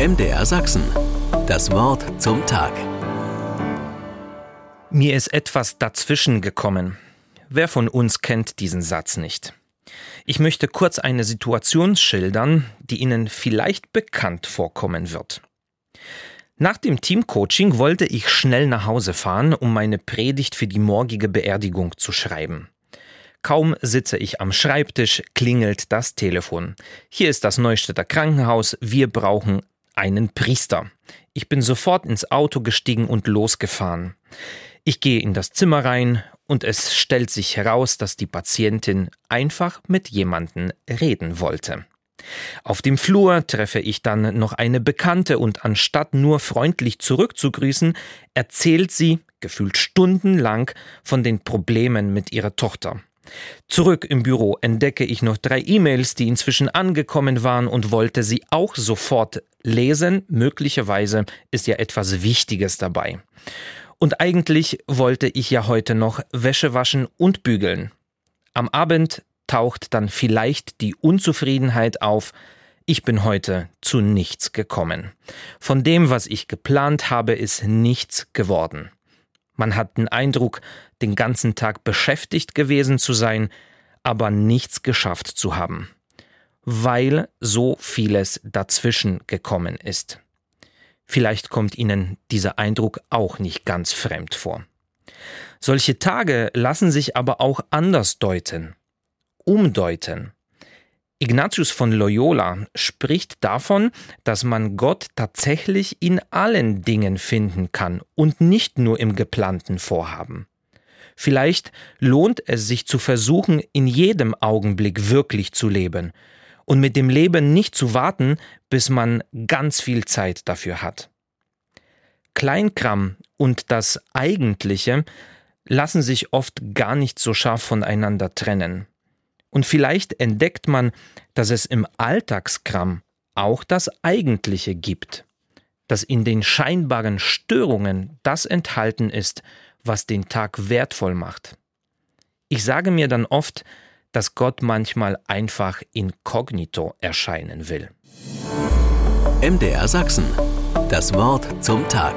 MDR Sachsen. Das Wort zum Tag. Mir ist etwas dazwischen gekommen. Wer von uns kennt diesen Satz nicht? Ich möchte kurz eine Situation schildern, die Ihnen vielleicht bekannt vorkommen wird. Nach dem Teamcoaching wollte ich schnell nach Hause fahren, um meine Predigt für die morgige Beerdigung zu schreiben. Kaum sitze ich am Schreibtisch, klingelt das Telefon. Hier ist das Neustädter Krankenhaus, wir brauchen einen Priester. Ich bin sofort ins Auto gestiegen und losgefahren. Ich gehe in das Zimmer rein und es stellt sich heraus, dass die Patientin einfach mit jemandem reden wollte. Auf dem Flur treffe ich dann noch eine Bekannte und anstatt nur freundlich zurückzugrüßen, erzählt sie, gefühlt stundenlang, von den Problemen mit ihrer Tochter. Zurück im Büro entdecke ich noch drei E-Mails, die inzwischen angekommen waren und wollte sie auch sofort lesen. Möglicherweise ist ja etwas Wichtiges dabei. Und eigentlich wollte ich ja heute noch Wäsche waschen und bügeln. Am Abend taucht dann vielleicht die Unzufriedenheit auf, ich bin heute zu nichts gekommen. Von dem, was ich geplant habe, ist nichts geworden. Man hat den Eindruck, den ganzen Tag beschäftigt gewesen zu sein, aber nichts geschafft zu haben, weil so vieles dazwischen gekommen ist. Vielleicht kommt Ihnen dieser Eindruck auch nicht ganz fremd vor. Solche Tage lassen sich aber auch anders deuten, umdeuten. Ignatius von Loyola spricht davon, dass man Gott tatsächlich in allen Dingen finden kann und nicht nur im geplanten Vorhaben. Vielleicht lohnt es sich zu versuchen, in jedem Augenblick wirklich zu leben und mit dem Leben nicht zu warten, bis man ganz viel Zeit dafür hat. Kleinkram und das Eigentliche lassen sich oft gar nicht so scharf voneinander trennen. Und vielleicht entdeckt man, dass es im Alltagskram auch das Eigentliche gibt, dass in den scheinbaren Störungen das enthalten ist, was den Tag wertvoll macht. Ich sage mir dann oft, dass Gott manchmal einfach inkognito erscheinen will. MDR Sachsen. Das Wort zum Tag.